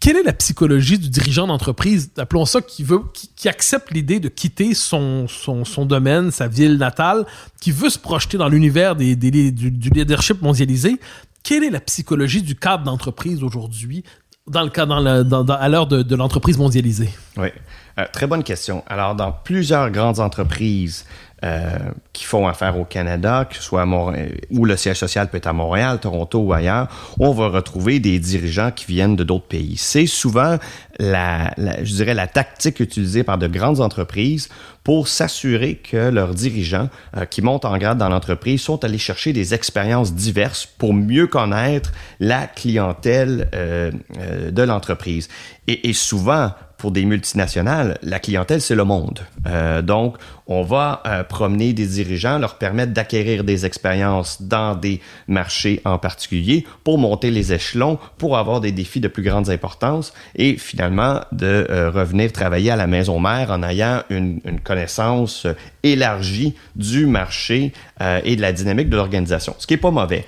Quelle est la psychologie du dirigeant d'entreprise, appelons ça, qui veut, qui, qui accepte l'idée de quitter son, son, son domaine, sa ville natale, qui veut se projeter dans l'univers des, des, du, du leadership mondialisé? Quelle est la psychologie du cadre d'entreprise aujourd'hui, dans le cas, à l'heure de, de l'entreprise mondialisée? Oui, Euh, très bonne question. Alors, dans plusieurs grandes entreprises euh, qui font affaire au Canada, que soit Montréal, où le siège social peut être à Montréal, Toronto ou ailleurs, on va retrouver des dirigeants qui viennent de d'autres pays. C'est souvent la, je dirais, la tactique utilisée par de grandes entreprises pour s'assurer que leurs dirigeants euh, qui montent en grade dans l'entreprise sont allés chercher des expériences diverses pour mieux connaître la clientèle euh, euh, de l'entreprise. Et souvent, pour des multinationales, la clientèle, c'est le monde. Euh, donc, on va euh, promener des dirigeants, leur permettre d'acquérir des expériences dans des marchés en particulier pour monter les échelons, pour avoir des défis de plus grande importance et finalement de euh, revenir travailler à la maison mère en ayant une, une connaissance élargie du marché euh, et de la dynamique de l'organisation, ce qui est pas mauvais.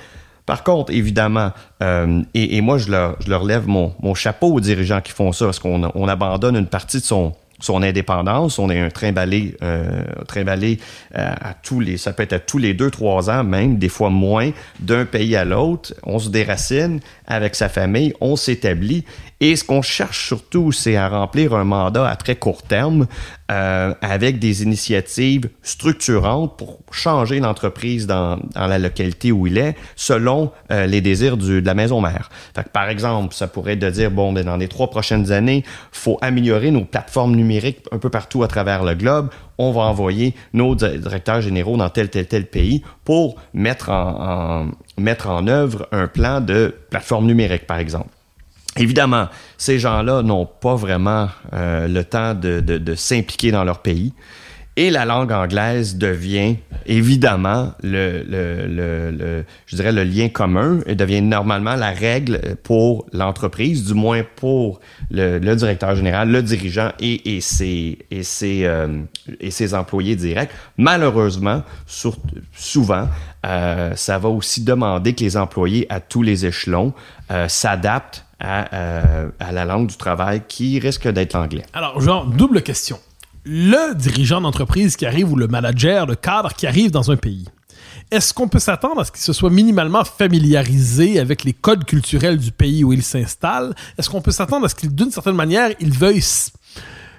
Par contre, évidemment, euh, et, moi, je leur, lève mon, chapeau aux dirigeants qui font ça, parce qu'on on abandonne une partie de son, indépendance. On est un trimbalé, euh, trimbalé euh, à tous les, ça peut être à tous les deux, trois ans, même des fois moins, d'un pays à l'autre. On se déracine avec sa famille, on s'établit. Et ce qu'on cherche surtout, c'est à remplir un mandat à très court terme euh, avec des initiatives structurantes pour changer l'entreprise dans, dans la localité où il est selon euh, les désirs du, de la maison mère. Fait que, par exemple, ça pourrait être de dire, bon, ben, dans les trois prochaines années, faut améliorer nos plateformes numériques un peu partout à travers le globe. On va envoyer nos di- directeurs généraux dans tel, tel, tel pays pour mettre en, en- mettre en œuvre un plan de plateforme numérique, par exemple. Évidemment, ces gens-là n'ont pas vraiment euh, le temps de, de- de s'impliquer dans leur pays. Et la langue anglaise devient évidemment le, le, le- je dirais le lien commun et devient normalement la règle pour l'entreprise, du moins pour le, directeur général, le dirigeant et, et ses, et, ses, euh, et ses employés directs. Malheureusement, souvent, euh, ça va aussi demander que les employés à tous les échelons euh, s'adaptent à, euh, à la langue du travail qui risque d'être l'anglais. Alors, genre, double question. Le dirigeant d'entreprise qui arrive ou le manager, le cadre qui arrive dans un pays, est-ce qu'on peut s'attendre à ce qu'il se soit minimalement familiarisé avec les codes culturels du pays où il s'installe? Est-ce qu'on peut s'attendre à ce qu'il, d'une certaine manière, il veuille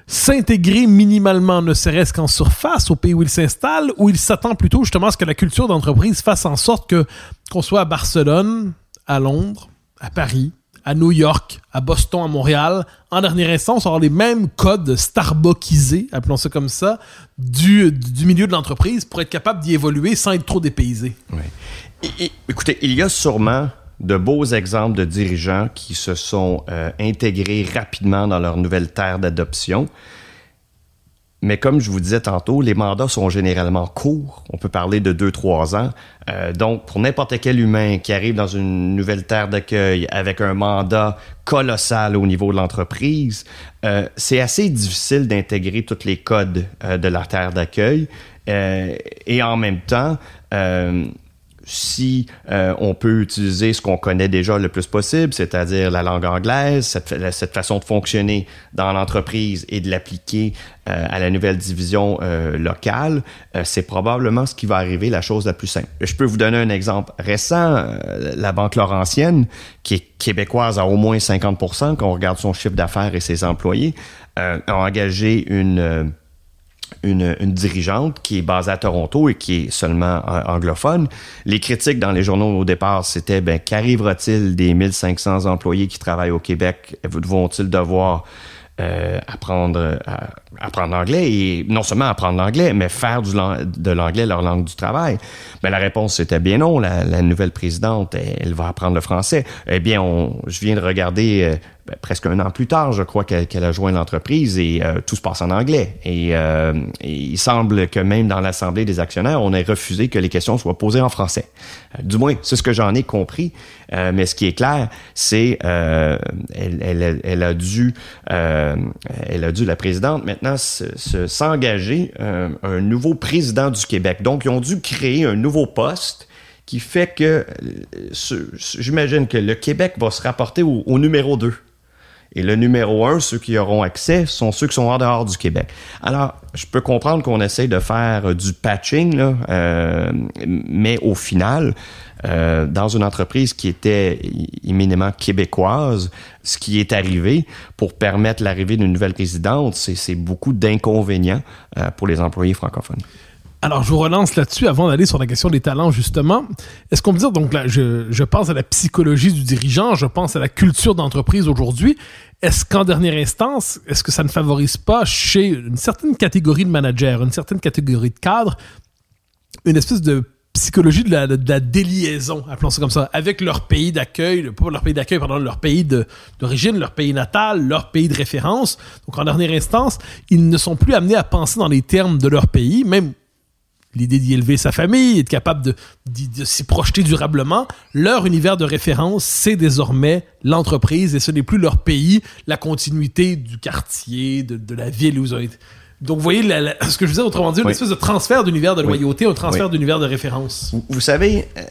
s'intégrer minimalement, ne serait-ce qu'en surface au pays où il s'installe, ou il s'attend plutôt justement à ce que la culture d'entreprise fasse en sorte que, qu'on soit à Barcelone, à Londres, à Paris, à New York, à Boston, à Montréal, en dernière instance, avoir les mêmes codes starbuckisés, appelons ça comme ça, du, milieu de l'entreprise pour être capable d'y évoluer sans être trop dépaysé. Écoutez, il y a sûrement de beaux exemples de dirigeants qui se sont euh, intégrés rapidement dans leur nouvelle terre d'adoption. Mais comme je vous disais tantôt, les mandats sont généralement courts. On peut parler de deux, trois ans. Euh, donc, pour n'importe quel humain qui arrive dans une nouvelle terre d'accueil avec un mandat colossal au niveau de l'entreprise, euh, c'est assez difficile d'intégrer tous les codes euh, de la terre d'accueil. Euh, et en même temps, si euh, on peut utiliser ce qu'on connaît déjà le plus possible, c'est-à-dire la langue anglaise, cette, fa- cette façon de fonctionner dans l'entreprise et de l'appliquer euh, à la nouvelle division euh, locale, euh, c'est probablement ce qui va arriver, la chose la plus simple. Je peux vous donner un exemple récent. la Banque Laurentienne, qui est québécoise à au moins 50% quand on regarde son chiffre d'affaires et ses employés, a engagé une... euh, une, une dirigeante qui est basée à Toronto et qui est seulement euh, anglophone. Les critiques dans les journaux au départ, c'était ben, qu'arrivera-t-il des 1500 employés qui travaillent au Québec? Vont-ils devoir euh, apprendre, à- apprendre l'anglais et non seulement apprendre l'anglais, mais faire du de l'anglais leur langue du travail? Mais la réponse était bien non. La, la nouvelle présidente, elle, elle va apprendre le français. Eh bien, on, je viens de regarder euh, ben, presque un an plus tard, je crois qu'elle a joint l'entreprise et euh, tout se passe en anglais. Et, euh, et il semble que même dans l'Assemblée des actionnaires, on ait refusé que les questions soient posées en français. Euh, du moins, c'est ce que j'en ai compris. Mais ce qui est clair, c'est elle, a dû, elle a dû la présidente maintenant se- se- s'engager euh, un nouveau président du Québec. Donc, ils ont dû créer un nouveau poste qui fait que j'imagine que le Québec va se rapporter au, au numéro 2. Et le numéro un, ceux qui auront accès, sont ceux qui sont en dehors du Québec. Alors, je peux comprendre qu'on essaye de faire euh, du patching, là, euh, mais au final, euh, dans une entreprise qui était éminemment québécoise, ce qui est arrivé pour permettre l'arrivée d'une nouvelle présidente, c'est c'est beaucoup d'inconvénients euh, pour les employés francophones. Alors, je vous relance là-dessus avant d'aller sur la question des talents, justement. Est-ce qu'on peut dire, donc là, je, pense à la psychologie du dirigeant, je pense à la culture d'entreprise aujourd'hui. Est-ce qu'en dernière instance, est-ce que ça ne favorise pas chez une certaine catégorie de managers, une certaine catégorie de cadres, une espèce de psychologie de la, de la déliaison, appelons ça comme ça, avec leur pays d'accueil, pas leur pays d'accueil, pardon, leur pays d'origine, leur pays natal, leur pays de référence. Donc, en dernière instance, ils ne sont plus amenés à penser dans les termes de leur pays, même l'idée d'y élever sa famille, être capable de, de s'y projeter durablement. Leur univers de référence, c'est désormais l'entreprise et ce n'est plus leur pays, la continuité du quartier, de, de la ville où ils ont été. Donc, vous voyez, la- la- ce que je dire, autrement dit, une Oui. espèce de transfert d'univers de Oui. loyauté, un transfert Oui. d'univers de référence. Vous, vous savez, euh,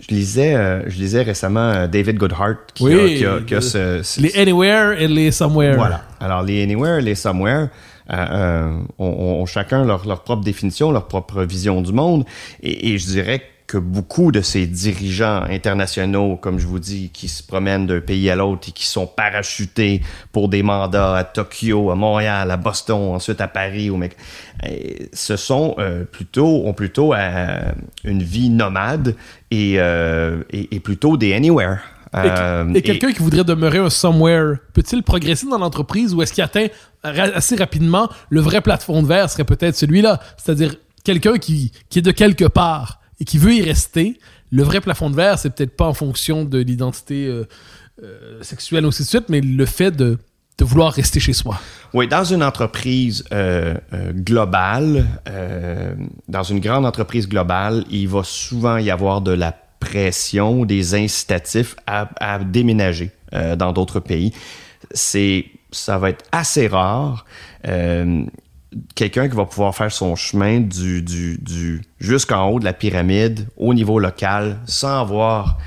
je lisais, euh, je lisais récemment euh, David Goodhart qui a, qui a- qui a le- ce, ce- Les anywhere et les somewhere. Voilà. Alors, les Anywhere, les Somewhere euh, euh, ont, ont chacun leur, leur propre définition, leur propre vision du monde. Et, et je dirais que beaucoup de ces dirigeants internationaux, comme je vous dis, qui se promènent d'un pays à l'autre et qui sont parachutés pour des mandats à Tokyo, à Montréal, à Boston, ensuite à Paris, au Mec, euh, ce sont euh, plutôt, ont plutôt euh, une vie nomade et, euh, et, et plutôt des Anywhere. Et, et quelqu'un qui voudrait demeurer un somewhere, peut-il progresser dans l'entreprise ou est-ce qu'il atteint assez rapidement le vrai plafond de verre serait peut-être celui-là? C'est-à-dire quelqu'un qui, qui est de quelque part et qui veut y rester. Le vrai plafond de verre, c'est peut-être pas en fonction de l'identité euh, euh, sexuelle ainsi de suite, mais le fait de, de vouloir rester chez soi. Oui, dans une entreprise euh, euh, globale, euh, dans une grande entreprise globale, il va souvent y avoir de la pression, des incitatifs à, à déménager dans d'autres pays. C'est, ça va être assez rare. euh, quelqu'un qui va pouvoir faire son chemin du, du, du jusqu'en haut de la pyramide au niveau local sans avoir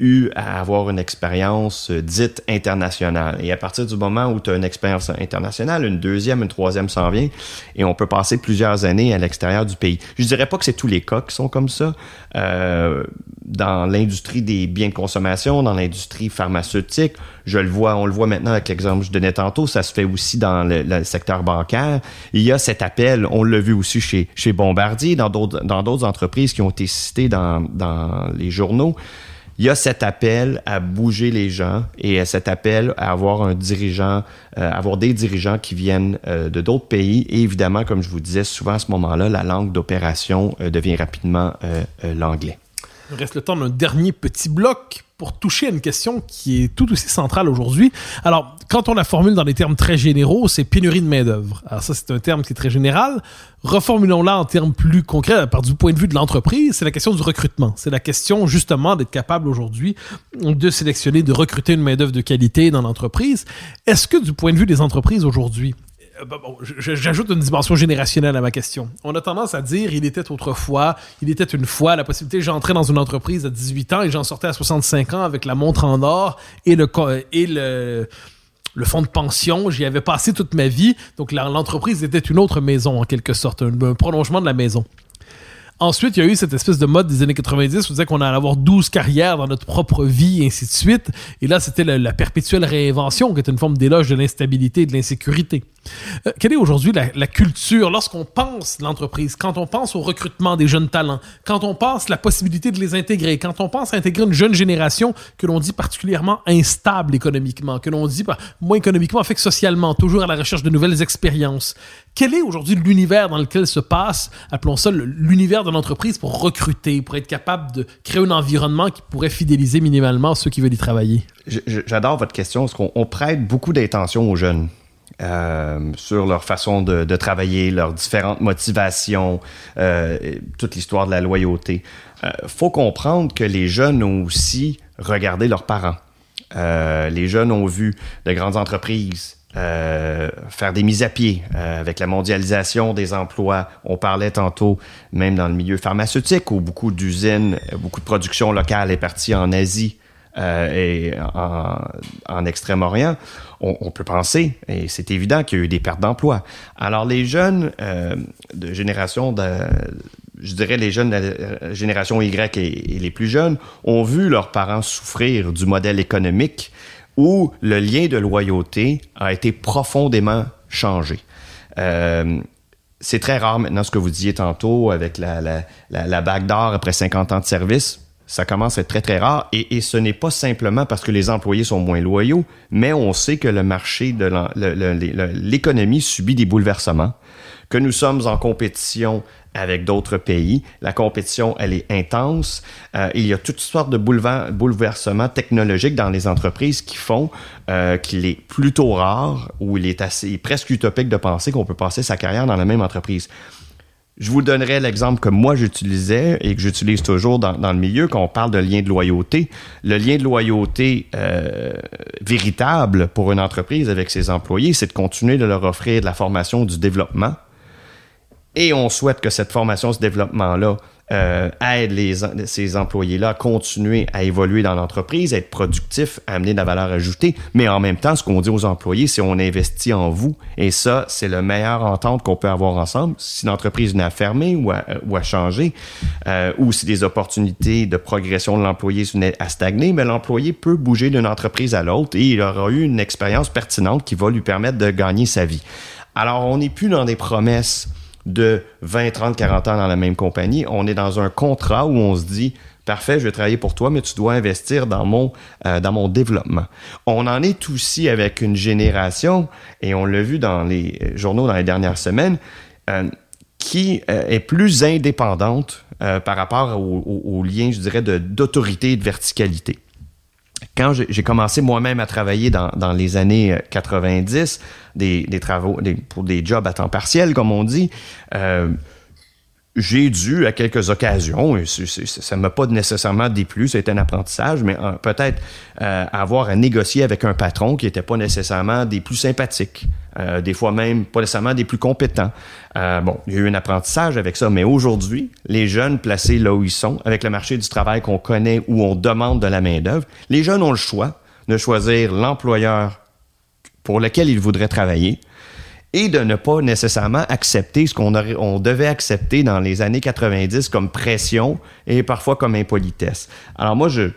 eu à avoir une expérience euh, dite internationale. Et à partir du moment où tu as une expérience internationale, une deuxième, une troisième s'en vient, et on peut passer plusieurs années à l'extérieur du pays. Je dirais pas que c'est tous les cas qui sont comme ça. Euh, dans l'industrie des biens de consommation, dans l'industrie pharmaceutique, je le vois, on le voit maintenant avec l'exemple que je donnais tantôt, ça se fait aussi dans le, le secteur bancaire. Il y a cet appel, on l'a vu aussi chez, chez Bombardier, dans d'autres, dans d'autres entreprises qui ont été citées dans, dans les journaux. Il y a cet appel à bouger les gens et cet appel à avoir un dirigeant, euh, avoir des dirigeants qui viennent euh, de d'autres pays. Et évidemment, comme je vous disais, souvent à ce moment-là, la langue d'opération euh, devient rapidement euh, euh, l'anglais. Il reste le temps d'un dernier petit bloc pour toucher à une question qui est tout aussi centrale aujourd'hui. Alors, quand on la formule dans des termes très généraux, c'est pénurie de main-d'œuvre. Alors, ça, c'est un terme qui est très général. Reformulons-la en termes plus concrets, à part du point de vue de l'entreprise, c'est la question du recrutement. C'est la question, justement, d'être capable aujourd'hui de sélectionner, de recruter une main-d'œuvre de qualité dans l'entreprise. Est-ce que, du point de vue des entreprises aujourd'hui, euh, je- J'ajoute une dimension générationnelle à ma question. On a tendance à dire il était autrefois, il était une fois la possibilité, j'entrais dans une entreprise à 18 ans et j'en sortais à 65 ans avec la montre en or et le et le le fonds de pension, j'y avais passé toute ma vie, donc l'entreprise était une autre maison en quelque sorte, un, un prolongement de la maison. Ensuite, il y a eu cette espèce de mode des années 90 où on disait qu'on allait avoir 12 carrières dans notre propre vie, et ainsi de suite. Et là, c'était la, la perpétuelle réinvention, qui est une forme d'éloge de l'instabilité et de l'insécurité. Euh, quelle est aujourd'hui la, culture lorsqu'on pense l'entreprise, quand on pense au recrutement des jeunes talents, quand on pense la possibilité de les intégrer, quand on pense à intégrer une jeune génération que l'on dit particulièrement instable économiquement, que l'on dit moins économiquement, fait que socialement, toujours à la recherche de nouvelles expériences. Quel est aujourd'hui l'univers dans lequel se passe, appelons ça l'univers de l'entreprise pour recruter, pour être capable de créer un environnement qui pourrait fidéliser minimalement ceux qui veulent y travailler? J'adore votre question parce qu'on on prête beaucoup d'intention aux jeunes. Euh, sur leur façon de, de travailler, leurs différentes motivations, euh, toute l'histoire de la loyauté. Euh, faut comprendre que les jeunes ont aussi regardé leurs parents. Euh, les jeunes ont vu de grandes entreprises faire des mises à pied avec la mondialisation des emplois. On parlait tantôt, même dans le milieu pharmaceutique, où beaucoup d'usines, beaucoup de production locale est partie en Asie euh, et en, en Extrême-Orient. On, on peut penser, et c'est évident qu'il y a eu des pertes d'emplois. Alors les jeunes euh, de génération de, je dirais les jeunes de la génération Y et, les plus jeunes ont vu leurs parents souffrir du modèle économique où le lien de loyauté a été profondément changé. Euh, c'est très rare maintenant ce que vous disiez tantôt avec la, la, la bague d'or après 50 ans de service. Ça commence à être très, très rare. Et, ce n'est pas simplement parce que les employés sont moins loyaux, mais on sait que le marché de l'économie subit des bouleversements, que nous sommes en compétition avec d'autres pays. La compétition, elle est intense. Euh, il y a toutes sortes de bouleversements technologiques dans les entreprises qui font euh, qu'il est plutôt rare ou il est assez presque utopique de penser qu'on peut passer sa carrière dans la même entreprise. Je vous donnerai l'exemple que moi j'utilisais et que j'utilise toujours dans, le milieu quand on parle de lien de loyauté. Le lien de loyauté euh, véritable pour une entreprise avec ses employés, c'est de continuer de leur offrir de la formation, du développement. Et on souhaite que cette formation, ce développement-là, euh, aide les, ces employés-là à continuer à évoluer dans l'entreprise, à être productifs, à amener de la valeur ajoutée. Mais en même temps, ce qu'on dit aux employés, c'est on investit en vous. Et ça, c'est le meilleur entente qu'on peut avoir ensemble. Si l'entreprise à fermer ou à, ou à changer, euh, ou si des opportunités de progression de l'employé venaient à stagner, mais l'employé peut bouger d'une entreprise à l'autre et il aura eu une expérience pertinente qui va lui permettre de gagner sa vie. Alors, on n'est plus dans des promesses de 20, 30, 40 ans dans la même compagnie. On est dans un contrat où on se dit parfait, je vais travailler pour toi, mais tu dois investir dans mon, euh, dans mon développement. On en est aussi avec une génération, et on l'a vu dans les journaux dans les dernières semaines, euh, qui euh, est plus indépendante euh, par rapport au, au, au lien, je dirais, d'autorité et de verticalité quand j'ai commencé moi-même à travailler dans, dans les années euh, 90, des, des travaux, des- pour des jobs à temps partiel, comme on dit, euh, j'ai dû, à quelques occasions, et ça ne m'a pas nécessairement déplu, c'était un apprentissage, mais euh, peut-être euh, avoir à négocier avec un patron qui n'était pas nécessairement des plus sympathiques, euh, des fois même pas nécessairement des plus compétents. Euh, bon, il y a eu un apprentissage avec ça, mais aujourd'hui, les jeunes placés là où ils sont, avec le marché du travail qu'on connaît, où on demande de la main-d'œuvre, les jeunes ont le choix de choisir l'employeur pour lequel ils voudraient travailler et de ne pas nécessairement accepter ce qu'on devait accepter dans les années 90 comme pression et parfois comme impolitesse. Alors moi, je ne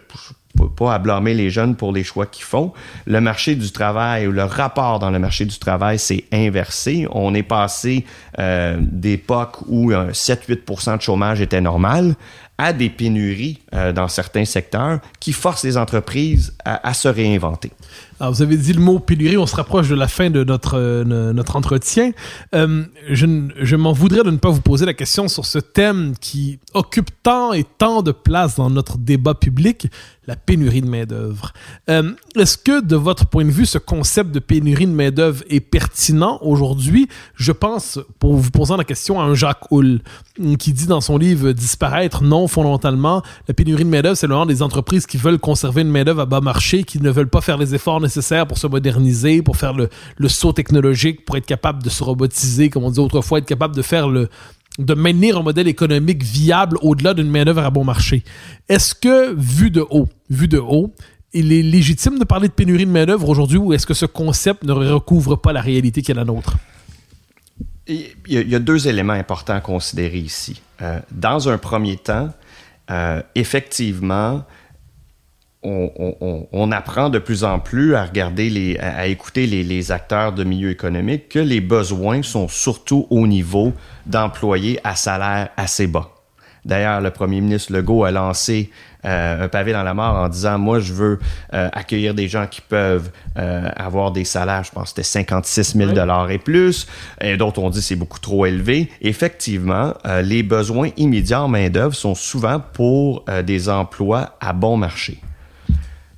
peux pas à blâmer les jeunes pour les choix qu'ils font. Le marché du travail ou le rapport dans le marché du travail s'est inversé. On est passé euh, d'époques où un 7-8% de chômage était normal à des pénuries euh, dans certains secteurs qui forcent les entreprises à se réinventer. Alors, vous avez dit le mot pénurie, on se rapproche de la fin de notre, euh, notre entretien. Euh, je je m'en voudrais de ne pas vous poser la question sur ce thème qui occupe tant et tant de place dans notre débat public, la pénurie de main-d'œuvre. Euh, Est-ce que, de votre point de vue, ce concept de pénurie de main-d'œuvre est pertinent aujourd'hui? Je pense, pour vous posant la question, à un Jacques Hull, qui dit dans son livre Disparaître, non, fondamentalement, la pénurie de main-d'œuvre, c'est le genre des entreprises qui veulent conserver une main-d'œuvre à bas marché, qui ne veulent pas faire les efforts nécessaires pour se moderniser, pour faire le, le saut technologique, pour être capable de se robotiser, comme on disait autrefois, être capable de faire le de maintenir un modèle économique viable au-delà d'une main-d'œuvre à bon marché. Est-ce que, vu de haut, vu de haut, il est légitime de parler de pénurie de main-d'œuvre aujourd'hui ou est-ce que ce concept ne recouvre pas la réalité qui est la nôtre? Il y, a, il y a deux éléments importants à considérer ici. Euh, dans un premier temps, euh, effectivement, on, on- on apprend de plus en plus à regarder les, à, écouter les, les acteurs de milieu économique que les besoins sont surtout au niveau d'employés à salaire assez bas. D'ailleurs, le premier ministre Legault a lancé euh, un pavé dans la mort en disant moi je veux euh, accueillir des gens qui peuvent euh, avoir des salaires, je pense que c'était 56 000 dollars et plus, et d'autres ont dit c'est beaucoup trop élevé. Effectivement, euh, les besoins immédiats en main d'œuvre sont souvent pour euh, des emplois à bon marché.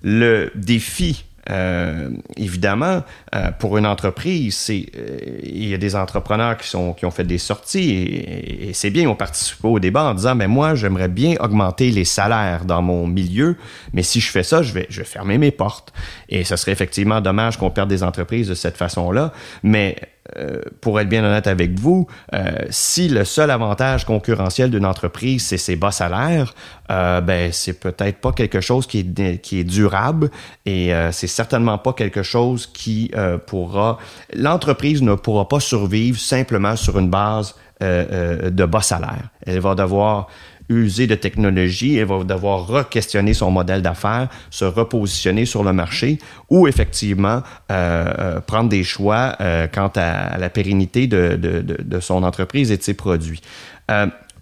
Le défi, euh, évidemment, euh, pour une entreprise, c'est euh, il y a des entrepreneurs qui sont qui ont fait des sorties et, et c'est bien, ils ont participé au débat en disant, mais moi, j'aimerais bien augmenter les salaires dans mon milieu, mais si je fais ça, je vais je vais fermer mes portes. Et ce serait effectivement dommage qu'on perde des entreprises de cette façon-là, mais euh, pour être bien honnête avec vous, euh, si le seul avantage concurrentiel d'une entreprise, c'est ses bas salaires, euh, ben c'est peut-être pas quelque chose qui est, durable et c'est certainement pas quelque chose qui pourra... L'entreprise ne pourra pas survivre simplement sur une base de bas salaire. Elle va devoir user de technologie, elle va devoir re-questionner son modèle d'affaires, se repositionner sur le marché ou effectivement euh, euh, prendre des choix euh, quant à, la pérennité de, son entreprise et de ses produits.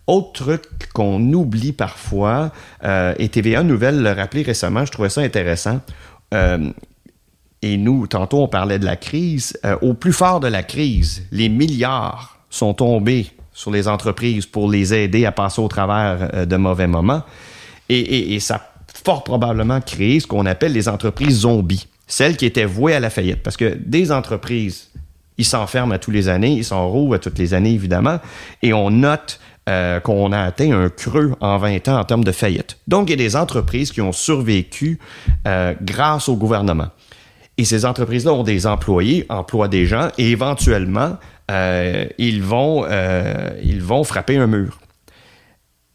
Autre truc qu'on oublie parfois, et TVA Nouvelle l'a rappelé récemment, je trouvais ça intéressant. Et nous, tantôt, on parlait de la crise. Au plus fort de la crise, les milliards sont tombés sur les entreprises pour les aider à passer au travers euh, de mauvais moments. Et, ça a fort probablement créé ce qu'on appelle les entreprises zombies, celles qui étaient vouées à la faillite. Parce que des entreprises, ils s'enferment à tous les années, ils s'enroulent à toutes les années, évidemment, et on note euh, qu'on a atteint un creux en 20 ans en termes de faillite. Donc, il y a des entreprises qui ont survécu euh, grâce au gouvernement. Et ces entreprises-là ont des employés, emploient des gens, et éventuellement, euh, ils, vont, euh, ils vont frapper un mur.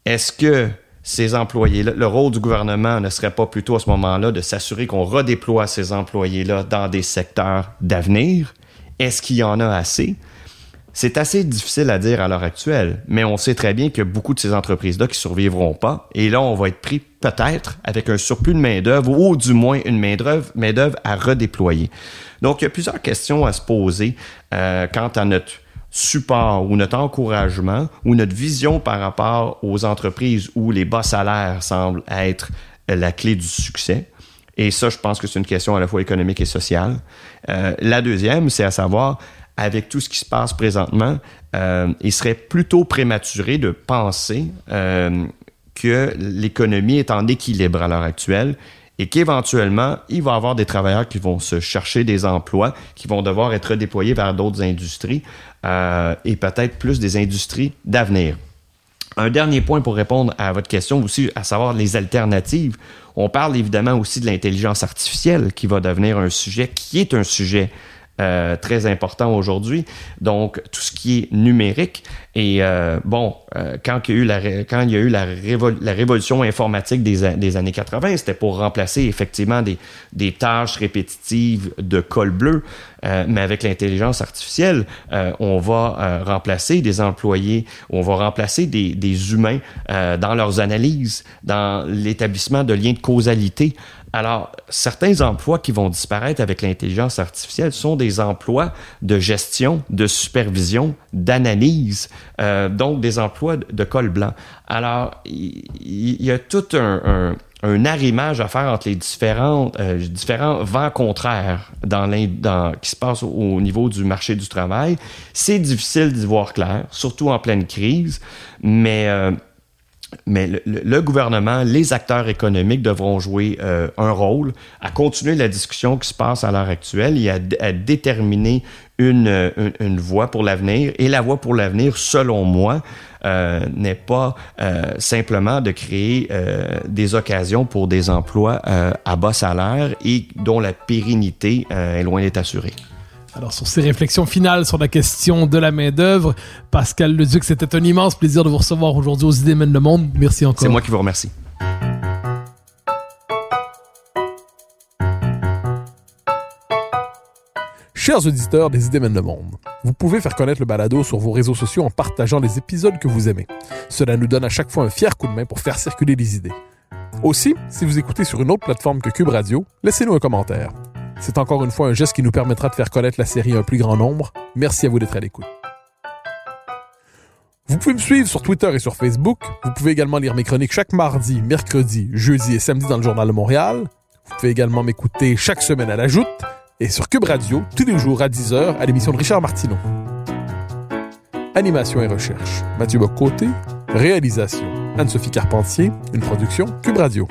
Est-ce que ces employés-là, le rôle du gouvernement ne serait pas plutôt à ce moment-là de s'assurer qu'on redéploie ces employés-là dans des secteurs d'avenir? Est-ce qu'il y en a assez? C'est assez difficile à dire à l'heure actuelle, mais on sait très bien a beaucoup de ces entreprises-là qui survivront pas. Et là, on va être pris peut-être avec un surplus de main-d'œuvre ou du moins une main-d'œuvre main à redéployer. Donc, il y a plusieurs questions à se poser euh, quant à notre support ou notre encouragement ou notre vision par rapport aux entreprises où les bas salaires semblent être la clé du succès. Et ça, je pense que c'est une question à la fois économique et sociale. Euh, la deuxième, c'est à savoir, avec tout ce qui se passe présentement, euh, il serait plutôt prématuré de penser que l'économie est en équilibre à l'heure actuelle et qu'éventuellement, il va y avoir des travailleurs qui vont se chercher des emplois, qui vont devoir être redéployés vers d'autres industries euh, et peut-être plus des industries d'avenir. Un dernier point pour répondre à votre question aussi, à savoir les alternatives. On parle évidemment aussi de l'intelligence artificielle qui va devenir un sujet qui est un sujet euh, très important aujourd'hui. Donc, tout ce qui est numérique. Et euh, bon, euh, quand il y a eu la, révolution informatique des, années 80, c'était pour remplacer effectivement des, tâches répétitives de col bleu. Euh, mais avec l'intelligence artificielle, euh, on va euh, remplacer des employés, on va remplacer des, humains dans leurs analyses, dans l'établissement de liens de causalité. Alors, certains emplois qui vont disparaître avec l'intelligence artificielle sont des emplois de gestion, de supervision, d'analyse, euh, donc des emplois de, col blanc. Alors, il, y a tout un, un, un arrimage à faire entre les différents, euh, différents vents contraires dans dans, qui se passent au, au niveau du marché du travail. C'est difficile d'y voir clair, surtout en pleine crise, mais... euh, mais le, gouvernement, les acteurs économiques devront jouer euh, un rôle à continuer la discussion qui se passe à l'heure actuelle et à, déterminer une, euh, une, voie pour l'avenir. Et la voie pour l'avenir, selon moi, euh, n'est pas simplement de créer des occasions pour des emplois à bas salaire et dont la pérennité est loin d'être assurée. Alors, sur ces réflexions finales sur la question de la main-d'œuvre, Pascal Leduc, c'était un immense plaisir de vous recevoir aujourd'hui aux Idées mènent le monde. Merci encore. C'est moi qui vous remercie. Chers auditeurs des Idées mènent le monde, vous pouvez faire connaître le balado sur vos réseaux sociaux en partageant les épisodes que vous aimez. Cela nous donne à chaque fois un fier coup de main pour faire circuler les idées. Aussi, si vous écoutez sur une autre plateforme que Cube Radio, laissez-nous un commentaire. C'est encore une fois un geste qui nous permettra de faire connaître la série à un plus grand nombre. Merci à vous d'être à l'écoute. Vous pouvez me suivre sur Twitter et sur Facebook. Vous pouvez également lire mes chroniques chaque mardi, mercredi, jeudi et samedi dans le Journal de Montréal. Vous pouvez également m'écouter chaque semaine à la Joute et sur Cube Radio tous les jours à 10h à l'émission de Richard Martineau. Animation et recherche, Mathieu Bocoté. Réalisation, Anne-Sophie Carpentier. Une production Cube Radio.